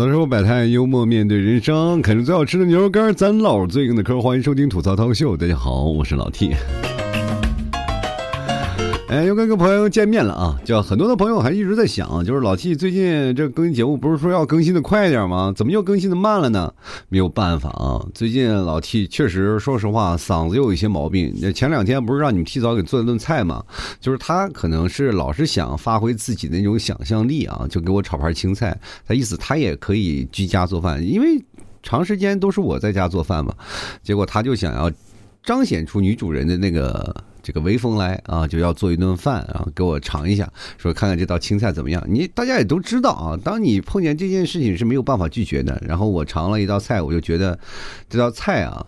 槽生活百态，幽默面对人生，啃着最好吃的牛肉干，咱唠最硬的嗑。欢迎收听吐槽涛秀，大家好，我是老 T。哎，又跟个朋友见面了啊！就很多的朋友还一直在想，就是老 T 最近这更新节目不是说要更新的快一点吗？怎么又更新的慢了呢？没有办法啊，最近老 T 确实，说实话，嗓子又有一些毛病。前两天不是让你们提早给做一顿菜吗？就是他可能是老是想发挥自己的那种想象力啊，就给我炒盘青菜。他意思他也可以居家做饭，因为长时间都是我在家做饭嘛。结果他就想要彰显出女主人的那个。这个微风来啊，就要做一顿饭啊，给我尝一下，说看看这道青菜怎么样。你大家也都知道啊，当你碰见这件事情是没有办法拒绝的。然后我尝了一道菜，我就觉得这道菜啊，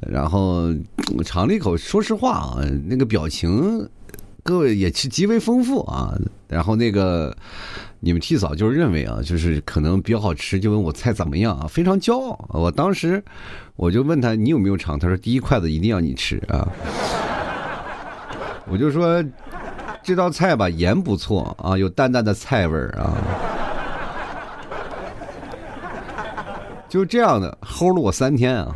然后我尝了一口，说实话啊，那个表情各位也是极为丰富啊。然后那个你们替嫂就是认为啊，就是可能比较好吃，就问我菜怎么样啊，非常骄傲。我当时我就问他你有没有尝，他说第一筷子一定要你吃啊。我就说这道菜吧，盐不错啊，有淡淡的菜味儿啊，就这样的齁了我三天啊，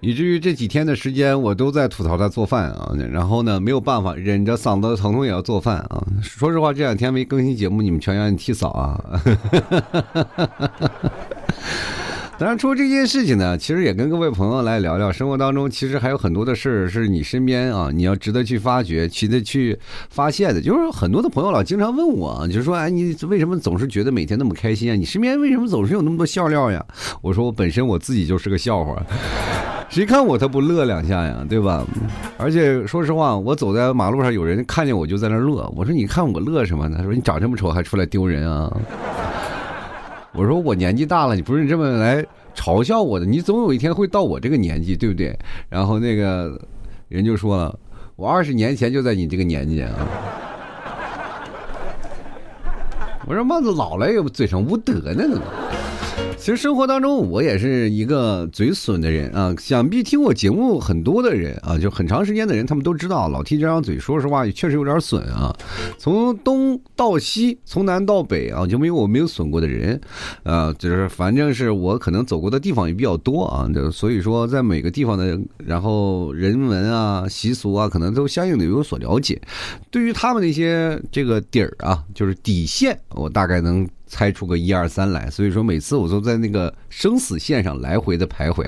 以至于这几天的时间我都在吐槽他做饭啊，然后呢没有办法忍着嗓子疼痛也要做饭啊。说实话，这两天没更新节目，你们全让你替嫂啊。当然，除了这件事情呢，其实也跟各位朋友来聊聊，生活当中其实还有很多的事儿是你身边啊，你要值得去发掘、值得去发现的。就是很多的朋友老经常问我，就是说，哎，你为什么总是觉得每天那么开心啊？你身边为什么总是有那么多笑料呀？我说，我本身我自己就是个笑话，谁看我他不乐两下呀，对吧？而且说实话，我走在马路上，有人看见我就在那乐。我说，你看我乐什么呢？他说，你长这么丑还出来丢人啊？我说我年纪大了，你不是这么来嘲笑我的，你总有一天会到我这个年纪，对不对？然后那个人就说了，我二十年前就在你这个年纪啊。我说妈子老了也嘴上无德呢。怎么其实生活当中，我也是一个嘴损的人啊。想必听我节目很多的人啊，就很长时间的人，他们都知道老 T 这张嘴，说实话也确实有点损啊。从东到西，从南到北啊，就没有我没有损过的人啊。就是反正是我可能走过的地方也比较多啊，就所以说在每个地方的，然后人文啊、习俗啊，可能都相应的有所了解。对于他们那些这个底儿啊，就是底线，我大概能。猜出个一二三来，所以说每次我都在那个生死线上来回的徘徊。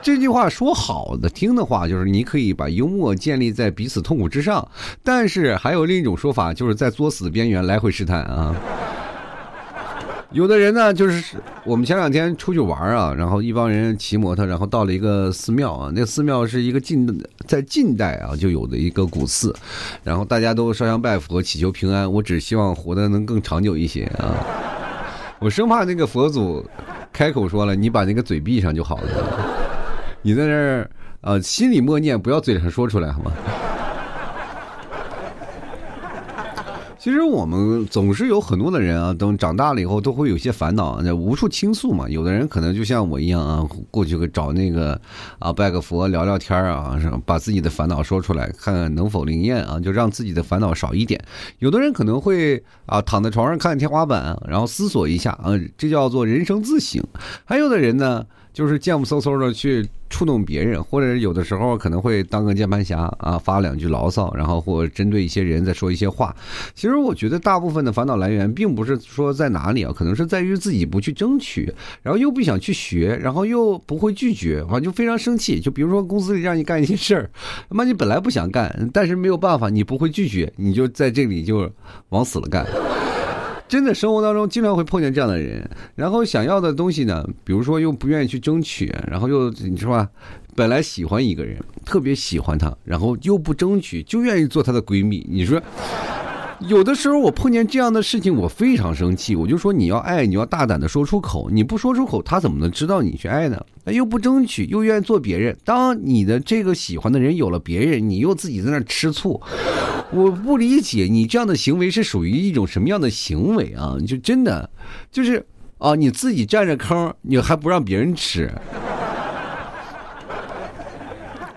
这句话说好的听的话，就是你可以把幽默建立在彼此痛苦之上，但是还有另一种说法，就是在作死边缘来回试探啊。有的人呢，就是我们前两天出去玩啊，然后一帮人骑摩托，然后到了一个寺庙啊，那寺庙是一个近在近代啊就有的一个古寺，然后大家都烧香拜佛祈求平安，我只希望活得能更长久一些啊，我生怕那个佛祖开口说了，你把那个嘴闭上就好了，你在那儿啊心里默念，不要嘴上说出来好吗？其实我们总是有很多的人啊，等长大了以后都会有些烦恼，那无处倾诉嘛。有的人可能就像我一样啊，过去找那个啊拜个佛聊聊天啊，把自己的烦恼说出来，看看能否灵验啊，就让自己的烦恼少一点。有的人可能会啊躺在床上看天花板，然后思索一下啊，这叫做人生自省。还有的人呢。就是贱不嗖嗖的去触动别人，或者有的时候可能会当个键盘侠啊，发两句牢骚，然后或针对一些人再说一些话。其实我觉得大部分的烦恼来源，并不是说在哪里啊，可能是在于自己不去争取，然后又不想去学，然后又不会拒绝，啊，就非常生气。就比如说公司里让你干一些事儿，他妈你本来不想干，但是没有办法，你不会拒绝，你就在这里就往死了干。真的生活当中经常会碰见这样的人，然后想要的东西呢，比如说又不愿意去争取，然后又你说吧，本来喜欢一个人，特别喜欢她，然后又不争取，就愿意做她的闺蜜，你说。有的时候我碰见这样的事情，我非常生气。我就说你要爱，你要大胆的说出口。你不说出口，他怎么能知道你去爱呢？他又不争取，又愿意做别人。当你的这个喜欢的人有了别人，你又自己在那吃醋。我不理解你这样的行为是属于一种什么样的行为啊？就真的就是啊，你自己占着坑，你还不让别人吃。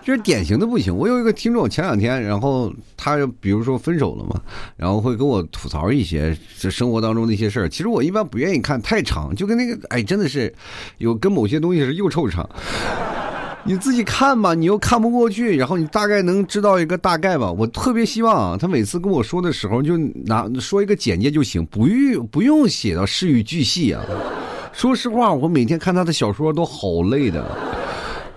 这是典型的不行。我有一个听众，前两天，然后他比如说分手了嘛，然后会跟我吐槽一些这生活当中的一些事儿。其实我一般不愿意看太长，就跟那个哎，真的是有跟某些东西是又臭长。你自己看吧，你又看不过去，然后你大概能知道一个大概吧。我特别希望啊，他每次跟我说的时候就拿说一个简介就行，不用不用写到事与巨细啊。说实话，我每天看他的小说都好累的。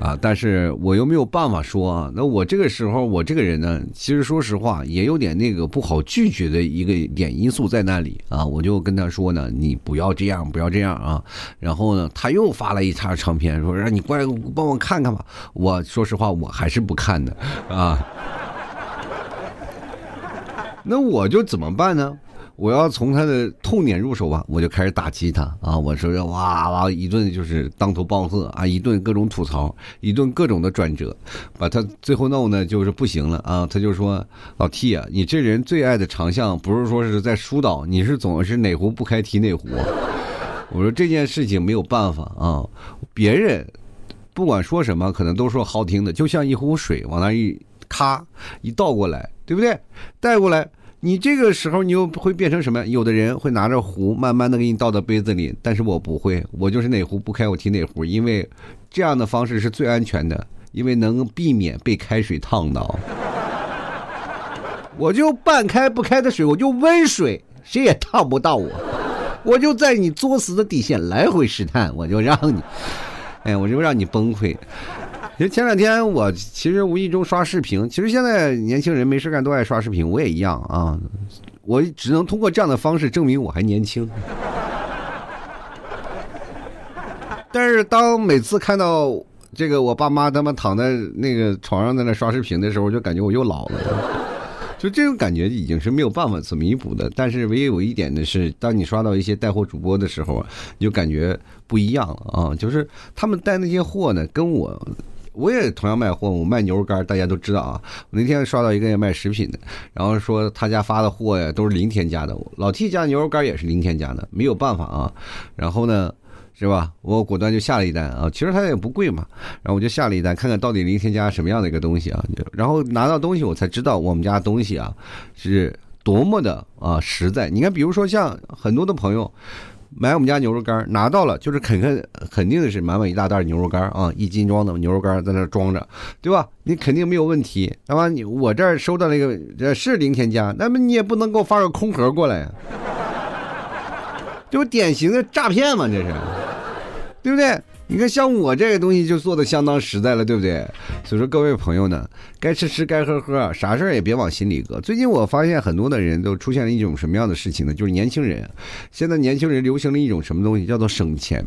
啊！但是我又没有办法说啊。那我这个时候，我这个人呢，其实说实话，也有点那个不好拒绝的一个点因素在那里啊。我就跟他说呢：“你不要这样，不要这样啊。”然后呢，他又发了一叉长篇，说让你过来帮我看看吧。我说实话，我还是不看的啊。那我就怎么办呢？我要从他的痛点入手吧，我就开始打击他啊！我说要哇哇一顿就是当头棒喝啊，一顿各种吐槽，一顿各种的转折，把他最后弄呢就是不行了啊！他就说老 T 啊，你这人最爱的长项不是说是在疏导，你是总是哪壶不开提哪壶。我说这件事情没有办法啊，别人不管说什么，可能都说好听的，就像一壶水往那一咔一倒过来，对不对？带过来。你这个时候你又会变成什么？有的人会拿着壶慢慢的给你倒到杯子里，但是我不会，我就是哪壶不开我提哪壶，因为这样的方式是最安全的，因为能避免被开水烫到。我就半开不开的水，我就温水，谁也烫不到我，我就在你作死的底线来回试探，我就让你，哎，我就让你崩溃。其实前两天我其实无意中刷视频，其实现在年轻人没事干都爱刷视频，我也一样啊。我只能通过这样的方式证明我还年轻。但是当每次看到这个我爸妈他们躺在那个床上在那刷视频的时候，就感觉我又老了。就这种感觉已经是没有办法所弥补的。但是唯一有一点的是，当你刷到一些带货主播的时候，你就感觉不一样了啊。就是他们带那些货呢，跟我。我也同样卖货，我卖牛肉干，大家都知道啊。我那天刷到一个卖食品的，然后说他家发的货呀都是零添加的。老 T 家牛肉干也是零添加的，没有办法啊。然后呢，是吧？我果断就下了一单啊。其实它也不贵嘛，然后我就下了一单，看看到底零添加什么样的一个东西啊。然后拿到东西，我才知道我们家东西啊是多么的啊实在。你看，比如说像很多的朋友。买我们家牛肉干拿到了，就是肯肯肯定的是满满一大袋牛肉干啊，一斤装的牛肉干在那装着，对吧？你肯定没有问题。那么你我这儿收到那个是零添加，那么你也不能给我发个空盒过来呀，就典型的诈骗吗，这是，对不对？你看，像我这个东西就做的相当实在了，对不对？所以说，各位朋友呢，该吃吃，该喝喝，啥事儿也别往心里搁。最近我发现很多的人都出现了一种什么样的事情呢？就是年轻人，现在年轻人流行了一种什么东西，叫做省钱。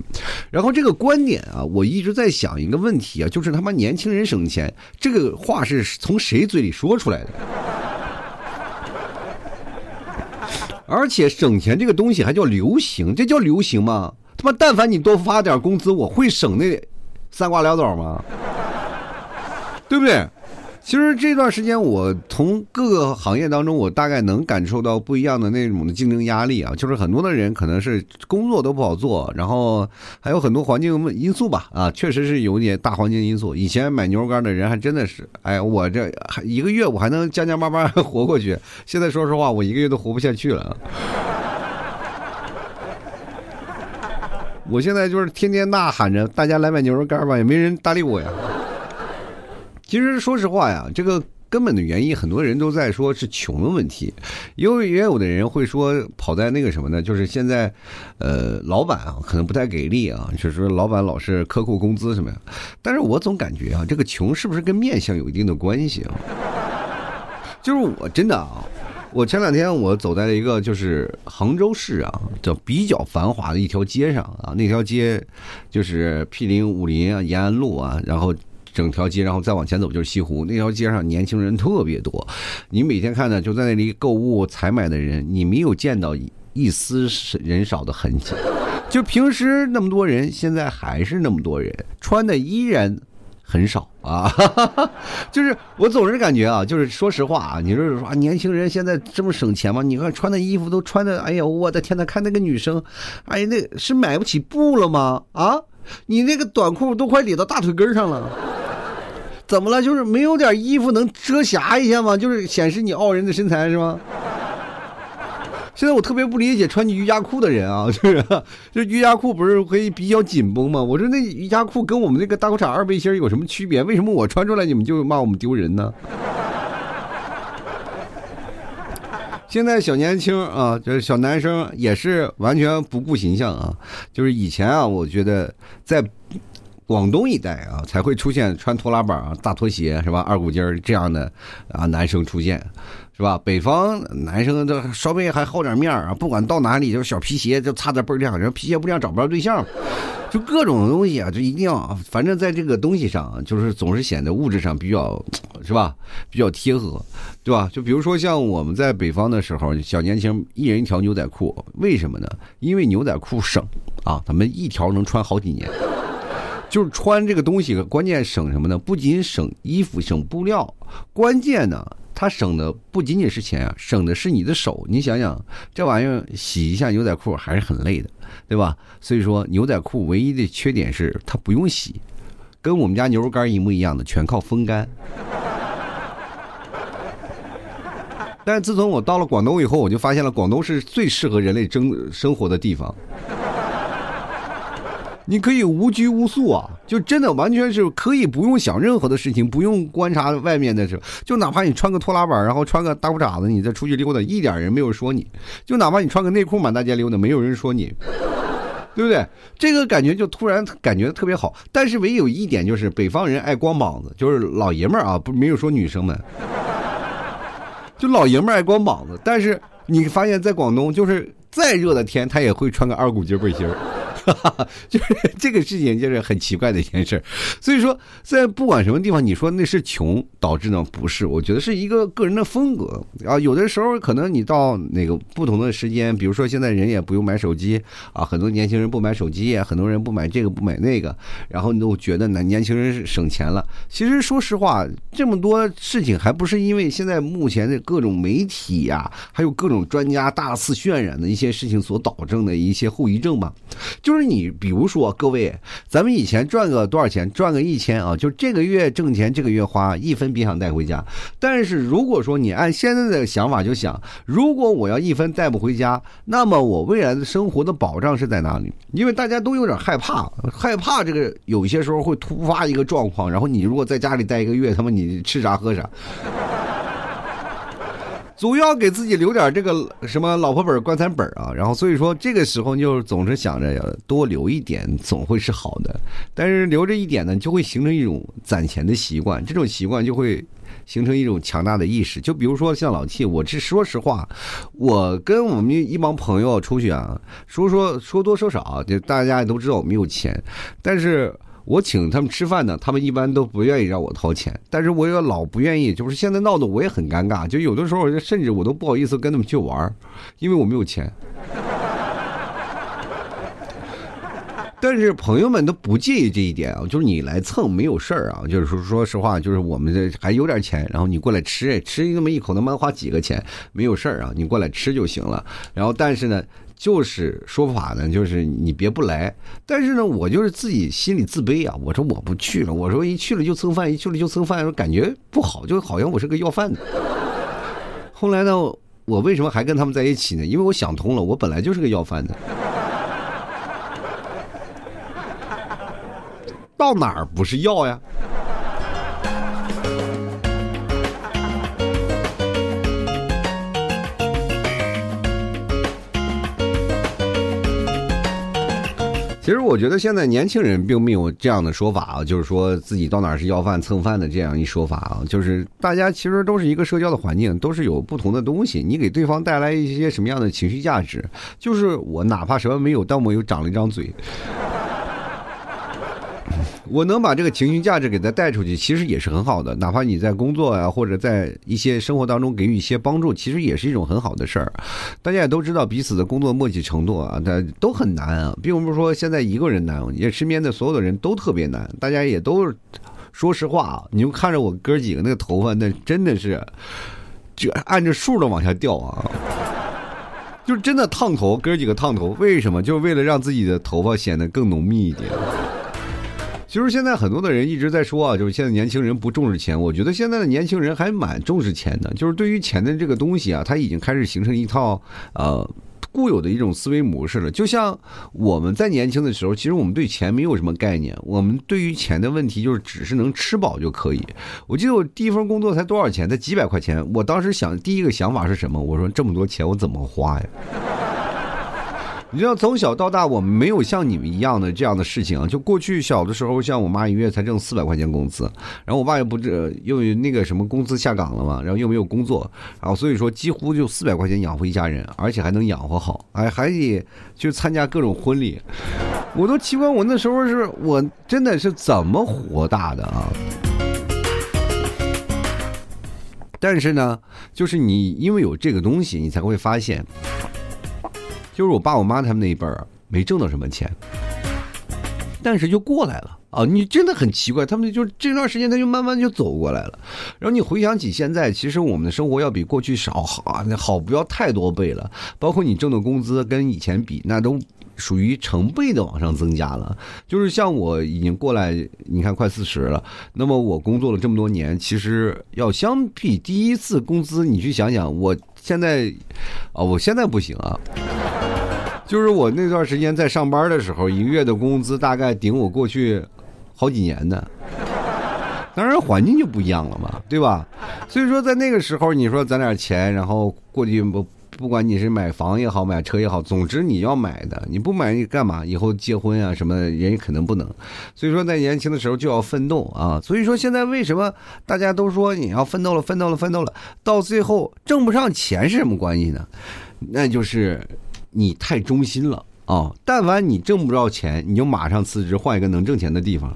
然后这个观点啊，我一直在想一个问题啊，就是他妈年轻人省钱这个话是从谁嘴里说出来的？而且省钱这个东西还叫流行，这叫流行吗？但凡你多发点工资，我会省那三瓜两枣吗？对不对？其实这段时间，我从各个行业当中，我大概能感受到不一样的那种的竞争压力啊。就是很多的人可能是工作都不好做，然后还有很多环境因素吧。啊，确实是有点大环境因素。以前买牛肉干的人还真的是，哎，我这一个月我还能将将巴巴活过去。现在说实话，我一个月都活不下去了。我现在就是天天呐喊着，大家来买牛肉干吧，也没人搭理我呀。其实说实话呀，这个根本的原因，很多人都在说是穷的问题，因为也有的人会说跑在那个什么呢？就是现在，呃，老板啊可能不太给力啊，就是说老板老是克扣工资什么呀。但是我总感觉啊，这个穷是不是跟面相有一定的关系啊？就是我真的啊。我前两天我走在了一个就是杭州市啊，叫比较繁华的一条街上啊，那条街就是毗邻武林啊、延安路啊，然后整条街，然后再往前走就是西湖。那条街上年轻人特别多，你每天看呢，就在那里购物采买的人，你没有见到一丝人少的痕迹。就平时那么多人，现在还是那么多人，穿的依然。很少 啊，就是我总是感觉啊，就是说实话啊，你说说啊年轻人现在这么省钱吗？你看穿的衣服都穿的，哎呀，我的天呐，看那个女生，哎呀，那是买不起布了吗？啊，你那个短裤都快咧到大腿根上了。怎么了？就是没有点衣服能遮瑕一下吗？就是显示你傲人的身材是吗？现在我特别不理解穿瑜伽裤的人啊，就是就瑜伽裤不是会比较紧绷吗？我说那瑜伽裤跟我们那个大裤衩二背心有什么区别？为什么我穿出来你们就骂我们丢人呢？现在小年轻啊，就是小男生也是完全不顾形象啊，就是以前啊，我觉得在。广东一带啊，才会出现穿拖拉板啊、大拖鞋是吧？二股筋儿这样的啊男生出现，是吧？北方男生这稍微还好点面啊，不管到哪里就是小皮鞋就擦的倍儿亮，然后皮鞋不亮找不着对象，就各种东西啊，就一定要，反正在这个东西上，就是总是显得物质上比较，是吧？比较贴合，对吧？就比如说像我们在北方的时候，小年轻一人一条牛仔裤，为什么呢？因为牛仔裤省啊，咱们一条能穿好几年。就是穿这个东西，关键省什么呢？不仅省衣服、省布料，关键呢，它省的不仅仅是钱啊，省的是你的手。你想想，这玩意儿洗一下牛仔裤还是很累的，对吧？所以说，牛仔裤唯一的缺点是它不用洗，跟我们家牛肉干一模一样的，全靠风干。但是自从我到了广东以后，我就发现了广东是最适合人类生生活的地方。你可以无拘无束啊，就真的完全是可以不用想任何的事情，不用观察外面的，时候，就哪怕你穿个拖拉板，然后穿个大裤衩子，你再出去溜达，一点人没有说你；就哪怕你穿个内裤满大街溜达，没有人说你，对不对？这个感觉就突然感觉特别好。但是唯有一点就是北方人爱光膀子，就是老爷们儿啊，不没有说女生们，就老爷们爱光膀子。但是你发现，在广东，就是再热的天，他也会穿个二股筋背心儿。就是这个事情，就是很奇怪的一件事。所以说，在不管什么地方，你说那是穷导致呢？不是，我觉得是一个个人的风格啊。有的时候可能你到那个不同的时间，比如说现在人也不用买手机啊，很多年轻人不买手机，很多人不买这个不买那个，然后你都觉得呢，年轻人省钱了。其实说实话，这么多事情还不是因为现在目前的各种媒体呀，还有各种专家大肆渲染的一些事情所导致的一些后遗症吗？就是。就是你，比如说各位，咱们以前赚个多少钱，赚个一千啊，就这个月挣钱，这个月花，一分别想带回家。但是如果说你按现在的想法就想，如果我要一分带不回家，那么我未来的生活的保障是在哪里？因为大家都有点害怕，害怕这个有些时候会突发一个状况，然后你如果在家里待一个月，他妈你吃啥喝啥。总要给自己留点这个什么老婆本、棺材本啊，然后所以说这个时候就总是想着要多留一点，总会是好的。但是留着一点呢，就会形成一种攒钱的习惯，这种习惯就会形成一种强大的意识。就比如说像老 T，我这说实话，我跟我们一帮朋友出去啊，说说说多说少，就大家也都知道我没有钱，但是。我请他们吃饭呢，他们一般都不愿意让我掏钱，但是我又老不愿意，就是现在闹得我也很尴尬，就有的时候甚至我都不好意思跟他们去玩，因为我没有钱。但是朋友们都不介意这一点啊，就是你来蹭没有事儿啊，就是说说实话，就是我们这还有点钱，然后你过来吃，吃那么一口，能不能花几个钱？没有事儿啊，你过来吃就行了。然后但是呢。就是说法呢，就是你别不来，但是呢，我就是自己心里自卑啊。我说我不去了，我说一去了就蹭饭，一去了就蹭饭，感觉不好，就好像我是个要饭的。后来呢，我为什么还跟他们在一起呢？因为我想通了，我本来就是个要饭的，到哪儿不是要呀？其实我觉得现在年轻人并没有这样的说法啊，就是说自己到哪儿是要饭蹭饭的这样一说法啊，就是大家其实都是一个社交的环境，都是有不同的东西，你给对方带来一些什么样的情绪价值，就是我哪怕什么没有，但我又长了一张嘴。我能把这个情绪价值给他带出去，其实也是很好的。哪怕你在工作啊，或者在一些生活当中给予一些帮助，其实也是一种很好的事儿。大家也都知道彼此的工作默契程度啊，那都很难啊，并不是说现在一个人难，也身边的所有的人都特别难。大家也都说实话啊，你就看着我哥几个那个头发，那真的是就按着数的往下掉啊，就真的烫头。哥几个烫头，为什么？就是为了让自己的头发显得更浓密一点。其实现在很多的人一直在说啊，就是现在年轻人不重视钱。我觉得现在的年轻人还蛮重视钱的，就是对于钱的这个东西啊，他已经开始形成一套呃。固有的一种思维模式了，就像我们在年轻的时候，其实我们对钱没有什么概念，我们对于钱的问题就是只是能吃饱就可以。我记得我第一份工作才多少钱，才几百块钱，我当时想第一个想法是什么？我说这么多钱我怎么花呀？你知道从小到大我们没有像你们一样的这样的事情！就过去小的时候，像我妈一月才挣四百块钱工资，然后我爸又不这又那个什么工资下岗了嘛，然后又没有工作，然后所以说几乎就四百块钱养活一家人，而且还能养活好，还还得去参加各种婚礼，我都奇怪我那时候是我真的是怎么活大的啊！但是呢，就是你因为有这个东西，你才会发现。就是我爸我妈他们那一辈儿没挣到什么钱，但是就过来了啊！你真的很奇怪，他们就这段时间他就慢慢就走过来了。然后你回想起现在，其实我们的生活要比过去少好那好不要太多倍了。包括你挣的工资跟以前比，那都属于成倍的往上增加了。就是像我已经过来，你看快四十了，那么我工作了这么多年，其实要相比第一次工资，你去想想，我现在啊，我现在不行啊。就是我那段时间在上班的时候，一个月的工资大概顶我过去好几年的。当然环境就不一样了嘛，对吧？所以说在那个时候，你说攒点钱，然后过去不不管你是买房也好，买车也好，总之你要买的，你不买你干嘛？以后结婚啊什么的，人也可能不能。所以说在年轻的时候就要奋斗啊！所以说现在为什么大家都说你要奋斗了，奋斗了，奋斗了，到最后挣不上钱是什么关系呢？那就是。你太忠心了啊！但凡你挣不着钱，你就马上辞职，换一个能挣钱的地方。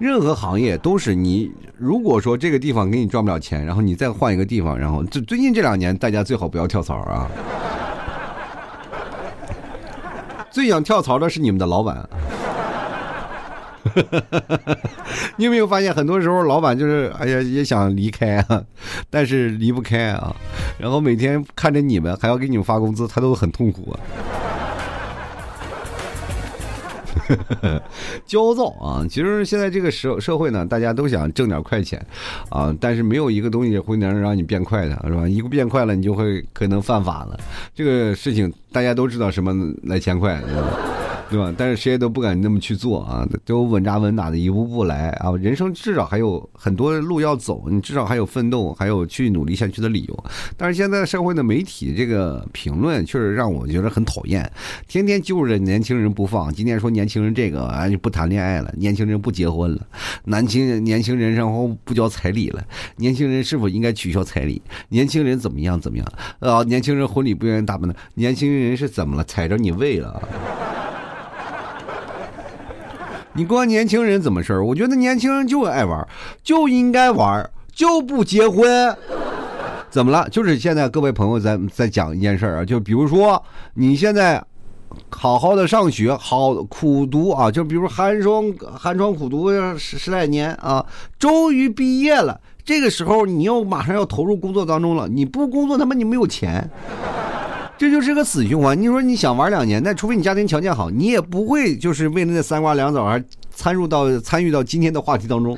任何行业都是你，如果说这个地方给你赚不了钱，然后你再换一个地方，然后最最近这两年，大家最好不要跳槽啊！最想跳槽的是你们的老板。你有没有发现，很多时候老板就是哎呀也想离开啊，但是离不开啊，然后每天看着你们还要给你们发工资，他都很痛苦啊。焦躁啊！其实现在这个社社会呢，大家都想挣点快钱啊，但是没有一个东西会能让你变快的，是吧？一个变快了，你就会可能犯法了。这个事情大家都知道，什么来钱快？对吧？对吧但是谁也都不敢那么去做啊，都稳扎稳打的一步步来啊。人生至少还有很多路要走，你至少还有奋斗，还有去努力下去的理由。但是现在社会的媒体这个评论确实让我觉得很讨厌，天天揪着年轻人不放。今天说年轻人这个啊，不谈恋爱了，年轻人不结婚了，年轻年轻人然后不交彩礼了，年轻人是否应该取消彩礼？年轻人怎么样怎么样？啊，年轻人婚礼不愿意打扮的，年轻人是怎么了？踩着你胃了？你光年轻人怎么事儿？我觉得年轻人就爱玩，就应该玩，就不结婚。怎么了？就是现在各位朋友在在讲一件事儿啊，就比如说你现在好好的上学，好苦读啊，就比如寒窗寒窗苦读十十来年啊，终于毕业了。这个时候你又马上要投入工作当中了，你不工作他妈你没有钱。这就是个死循环。你说你想玩两年，那除非你家庭条件好，你也不会就是为了那三瓜两枣而参入到参与到今天的话题当中。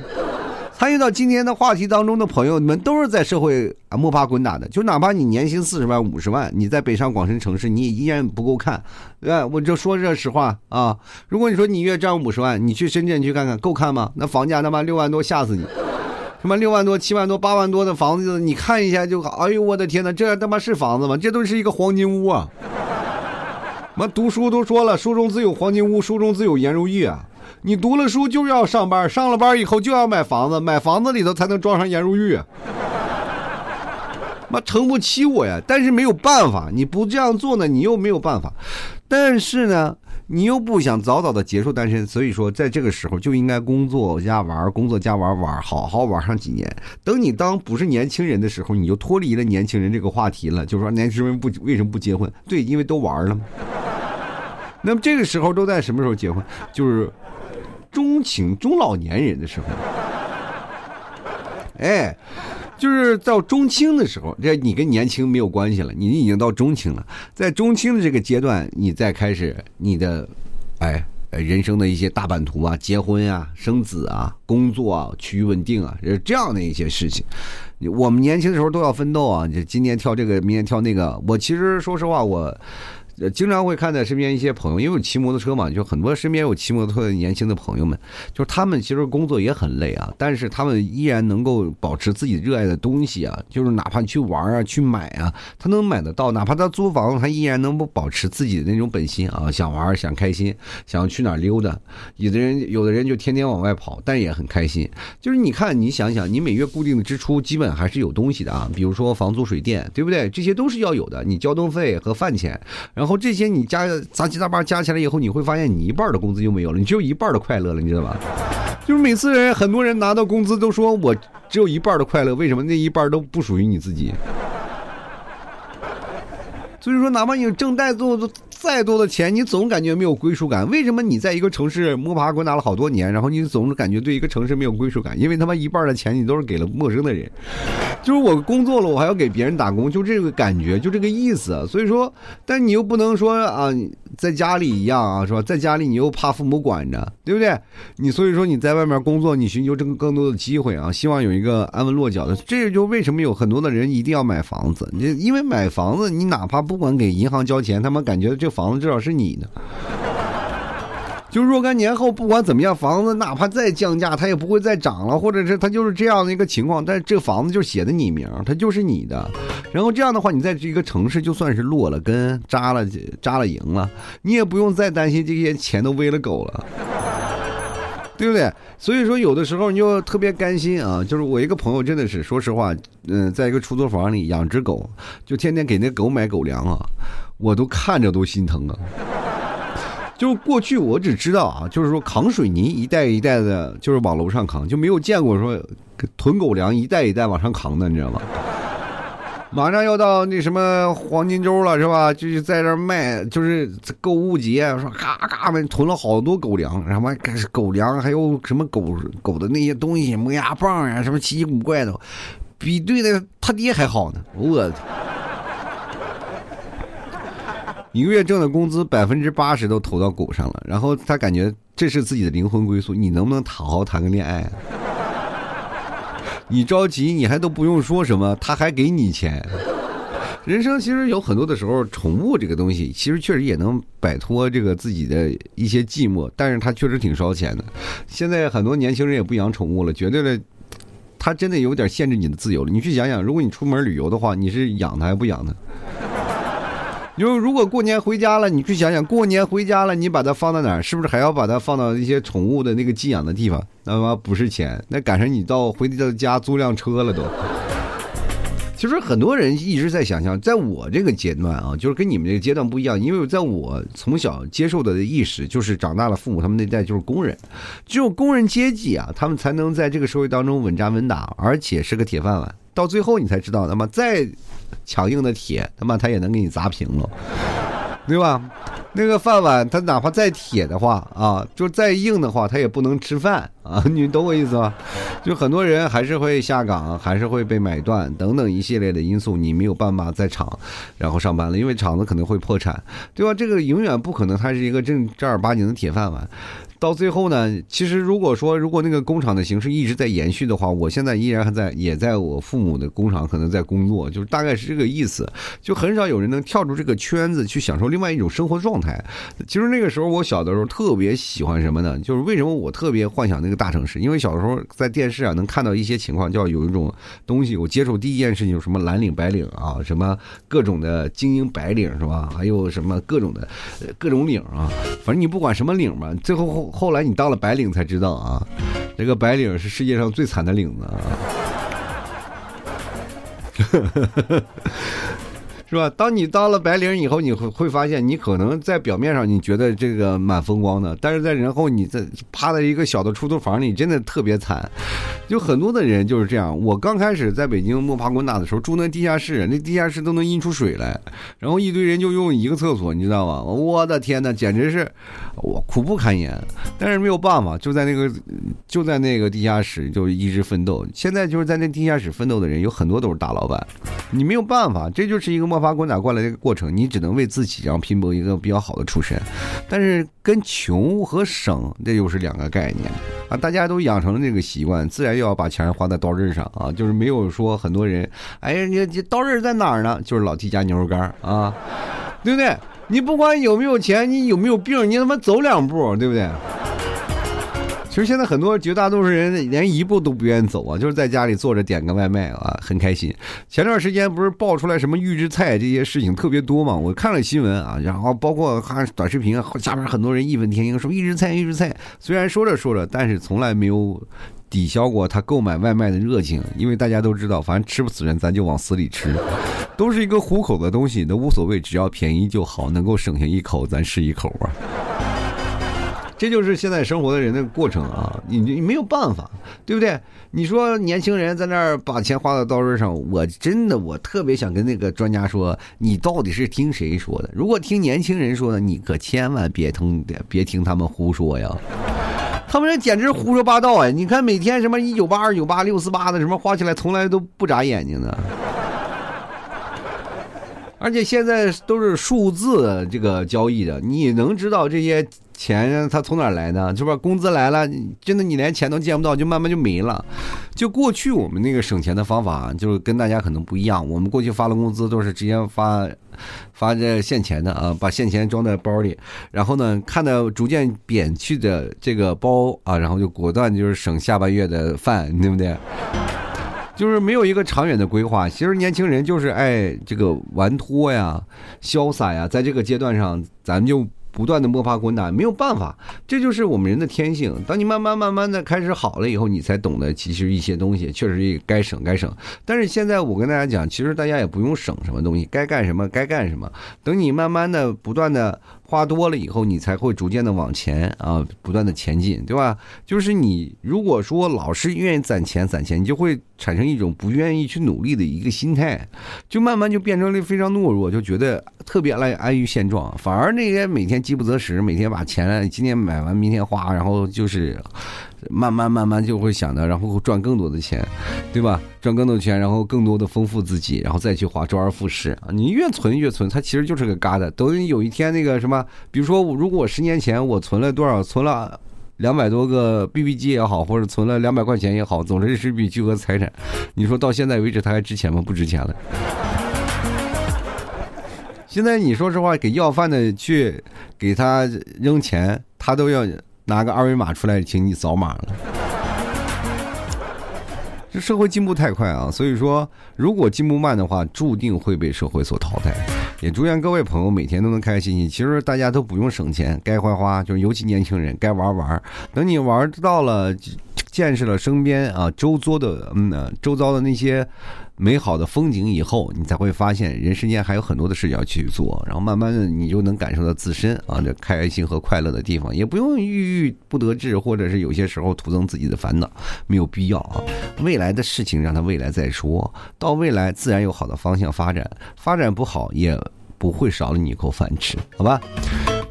参与到今天的话题当中的朋友你们，都是在社会啊摸爬滚打的。就哪怕你年薪四十万、五十万，你在北上广深城市，你也依然不够看，对吧？我就说这实话啊。如果你说你月赚五十万，你去深圳去看看，够看吗？那房价他妈六万多，吓死你！什么六万多、七万多、八万多的房子，你看一下就。哎呦，我的天哪，这他妈是房子吗？这都是一个黄金屋啊！妈，读书都说了，书中自有黄金屋，书中自有颜如玉啊！你读了书就要上班，上了班以后就要买房子，买房子里头才能装上颜如玉。妈，撑不起我呀！但是没有办法，你不这样做呢，你又没有办法。但是呢。你又不想早早的结束单身，所以说在这个时候就应该工作加玩，工作加玩玩，好好玩上几年。等你当不是年轻人的时候，你就脱离了年轻人这个话题了。就说年轻人不为什么不结婚？对，因为都玩了。那么这个时候都在什么时候结婚？就是中情中老年人的时候。哎。就是到中青的时候，这你跟年轻没有关系了，你已经到中青了。在中青的这个阶段，你再开始你的，哎，人生的一些大版图啊，结婚啊、生子啊、工作啊、趋于稳定啊，这样的一些事情。我们年轻的时候都要奋斗啊，就今年跳这个，明年跳那个。我其实说实话，我。经常会看在身边一些朋友，因为我骑摩托车嘛，就很多身边有骑摩托的年轻的朋友们，就是他们其实工作也很累啊，但是他们依然能够保持自己热爱的东西啊，就是哪怕去玩啊、去买啊，他能买得到，哪怕他租房子，他依然能够保持自己的那种本心啊，想玩、想开心、想要去哪溜达。有的人，有的人就天天往外跑，但也很开心。就是你看，你想想，你每月固定的支出基本还是有东西的啊，比如说房租、水电，对不对？这些都是要有的，你交通费和饭钱，然后。然后这些你加杂七杂八加起来以后，你会发现你一半的工资就没有了，你只有一半的快乐了，你知道吧？就是每次人很多人拿到工资都说我只有一半的快乐，为什么那一半都不属于你自己？所以说，哪怕你挣再多再多的钱，你总感觉没有归属感。为什么你在一个城市摸爬滚打了好多年，然后你总是感觉对一个城市没有归属感？因为他妈一半的钱你都是给了陌生的人。就是我工作了，我还要给别人打工，就这个感觉，就这个意思。所以说，但你又不能说啊，在家里一样啊，是吧？在家里你又怕父母管着，对不对？你所以说你在外面工作，你寻求这个更多的机会啊，希望有一个安稳落脚的。这就为什么有很多的人一定要买房子。你因为买房子，你哪怕不管给银行交钱，他们感觉这房子至少是你的。就若干年后，不管怎么样，房子哪怕再降价，它也不会再涨了，或者是它就是这样的一个情况。但是这个房子就写的你名，它就是你的。然后这样的话，你在这个城市就算是落了根、扎了扎了营了，你也不用再担心这些钱都喂了狗了，对不对？所以说，有的时候你就特别甘心啊。就是我一个朋友，真的是说实话，嗯，在一个出租房里养只狗，就天天给那狗买狗粮啊，我都看着都心疼啊。就是过去我只知道啊，就是说扛水泥一袋一袋的，就是往楼上扛，就没有见过说囤狗粮一袋一袋往上扛的，你知道吗？马上要到那什么黄金周了，是吧？就是在这卖，就是购物节，说嘎嘎们囤了好多狗粮，什么狗粮，还有什么狗狗的那些东西，磨牙棒呀，什么奇奇古怪的，比对的他爹还好呢，我。一个月挣的工资百分之八十都投到狗上了，然后他感觉这是自己的灵魂归宿。你能不能好好谈个恋爱？你着急，你还都不用说什么，他还给你钱。人生其实有很多的时候，宠物这个东西其实确实也能摆脱这个自己的一些寂寞，但是它确实挺烧钱的。现在很多年轻人也不养宠物了，绝对的，它真的有点限制你的自由了。你去想想，如果你出门旅游的话，你是养它还不养它？因为如果过年回家了，你去想想，过年回家了，你把它放到哪儿？是不是还要把它放到一些宠物的那个寄养的地方？那么不是钱，那赶上你到回到家租辆车了都。其实很多人一直在想象，在我这个阶段啊，就是跟你们这个阶段不一样，因为在我从小接受的意识就是长大了，父母他们那代就是工人，只有工人阶级啊，他们才能在这个社会当中稳扎稳打，而且是个铁饭碗。到最后你才知道，那么再。强硬的铁，他妈他也能给你砸平了，对吧？那个饭碗，它哪怕再铁的话啊，就再硬的话，它也不能吃饭啊！你懂我意思吗？就很多人还是会下岗，还是会被买断等等一系列的因素，你没有办法在厂然后上班了，因为厂子可能会破产，对吧？这个永远不可能，它是一个正正儿八经的铁饭碗。到最后呢，其实如果说如果那个工厂的形式一直在延续的话，我现在依然还在，也在我父母的工厂可能在工作，就是大概是这个意思。就很少有人能跳出这个圈子去享受另外一种生活状态。其实那个时候我小的时候特别喜欢什么呢？就是为什么我特别幻想那个大城市？因为小时候在电视啊能看到一些情况，叫有一种东西，我接触第一件事情就是什么蓝领白领啊，什么各种的精英白领是吧？还有什么各种的各种领啊，反正你不管什么领吧，最后。后来你当了白领才知道啊，这个白领是世界上最惨的领子啊。是吧？当你当了白领以后，你会会发现，你可能在表面上你觉得这个蛮风光的，但是在然后你在趴在一个小的出租房里，真的特别惨。就很多的人就是这样。我刚开始在北京摸爬滚打的时候，住那地下室，那地下室都能印出水来，然后一堆人就用一个厕所，你知道吗？我的天哪，简直是我苦不堪言。但是没有办法，就在那个就在那个地下室就一直奋斗。现在就是在那地下室奋斗的人，有很多都是大老板。你没有办法，这就是一个摸爬滚打过来的一个过程，你只能为自己然后拼搏一个比较好的出身。但是跟穷和省这又是两个概念啊！大家都养成了这个习惯，自然又要把钱花在刀刃上啊！就是没有说很多人，哎呀，你你刀刃在哪儿呢？就是老 T 家牛肉干啊，对不对？你不管有没有钱，你有没有病，你他妈走两步，对不对？其实现在很多绝大多数人连一步都不愿意走啊，就是在家里坐着点个外卖啊，很开心。前段时间不是爆出来什么预制菜这些事情特别多嘛？我看了新闻啊，然后包括看短视频，下边很多人义愤填膺说预制菜预制菜。虽然说着说着，但是从来没有抵消过他购买外卖的热情，因为大家都知道，反正吃不死人，咱就往死里吃，都是一个糊口的东西，都无所谓，只要便宜就好，能够省下一口，咱是一口啊。这就是现在生活的人的过程啊，你你没有办法，对不对？你说年轻人在那儿把钱花到刀刃上，我真的我特别想跟那个专家说，你到底是听谁说的？如果听年轻人说的，你可千万别听，别听他们胡说呀！他们这简直胡说八道哎！你看每天什么一九八、二九八、六四八的什么花起来，从来都不眨眼睛的。而且现在都是数字这个交易的，你能知道这些？钱他从哪来呢？是吧？工资来了，真的你连钱都见不到，就慢慢就没了。就过去我们那个省钱的方法，就是跟大家可能不一样。我们过去发了工资都是直接发发这现钱的啊，把现钱装在包里，然后呢，看到逐渐扁去的这个包啊，然后就果断就是省下半月的饭，对不对？就是没有一个长远的规划。其实年轻人就是爱这个玩脱呀、潇洒呀，在这个阶段上，咱们就。不断的摸爬滚打，没有办法，这就是我们人的天性。当你慢慢慢慢的开始好了以后，你才懂得其实一些东西确实该省该省。但是现在我跟大家讲，其实大家也不用省什么东西，该干什么该干什么。等你慢慢的不断的。花多了以后，你才会逐渐的往前啊，不断的前进，对吧？就是你如果说老是愿意攒钱攒钱，你就会产生一种不愿意去努力的一个心态，就慢慢就变成了非常懦弱，就觉得特别爱安于现状，反而那些每天饥不择食，每天把钱今天买完明天花，然后就是。慢慢慢慢就会想到，然后赚更多的钱，对吧？赚更多的钱，然后更多的丰富自己，然后再去花，周而复始啊！你越存越存，它其实就是个疙瘩。等有一天那个什么，比如说，如果我十年前我存了多少，存了两百多个 BB 机也好，或者存了两百块钱也好，总之是笔巨额财产。你说到现在为止，它还值钱吗？不值钱了。现在你说实话，给要饭的去给他扔钱，他都要。拿个二维码出来，请你扫码了。这社会进步太快啊，所以说如果进步慢的话，注定会被社会所淘汰。也祝愿各位朋友每天都能开开心心。其实大家都不用省钱，该花花，就是尤其年轻人该玩玩。等你玩到了，见识了身边啊周遭的嗯周遭的那些。美好的风景以后，你才会发现人世间还有很多的事要去做，然后慢慢的你就能感受到自身啊这开心和快乐的地方，也不用郁郁不得志，或者是有些时候徒增自己的烦恼，没有必要啊。未来的事情让它未来再说，到未来自然有好的方向发展，发展不好也不会少了你一口饭吃，好吧？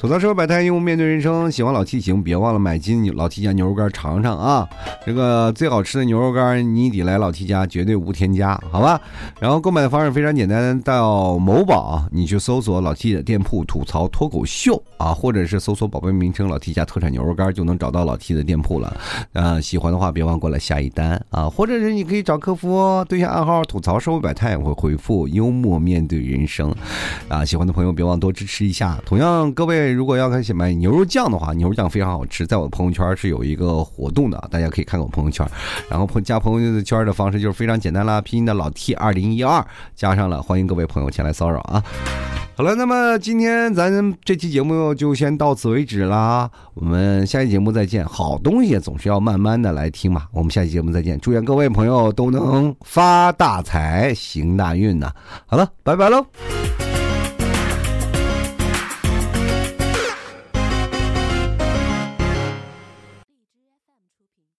吐槽社会百态，幽默面对人生。喜欢老 T 行，别忘了买斤老 T 家牛肉干尝尝啊！这个最好吃的牛肉干，你得来老 T 家，绝对无添加，好吧？然后购买的方式非常简单，到某宝你去搜索老 T 的店铺“吐槽脱口秀”啊，或者是搜索宝贝名称“老 T 家特产牛肉干”，就能找到老 T 的店铺了。呃，喜欢的话别忘过来下一单啊，或者是你可以找客服对下暗号“吐槽社会百态”，我会回复“幽默面对人生”。啊，喜欢的朋友别忘多支持一下。同样，各位。如果要开始买牛肉酱的话，牛肉酱非常好吃，在我的朋友圈是有一个活动的，大家可以看看我朋友圈。然后朋加朋友圈的方式就是非常简单啦，拼音的老 T 二零一二加上了，欢迎各位朋友前来骚扰啊。好了，那么今天咱这期节目就先到此为止啦，我们下期节目再见。好东西总是要慢慢的来听嘛，我们下期节目再见，祝愿各位朋友都能发大财，行大运呐。好了，拜拜喽。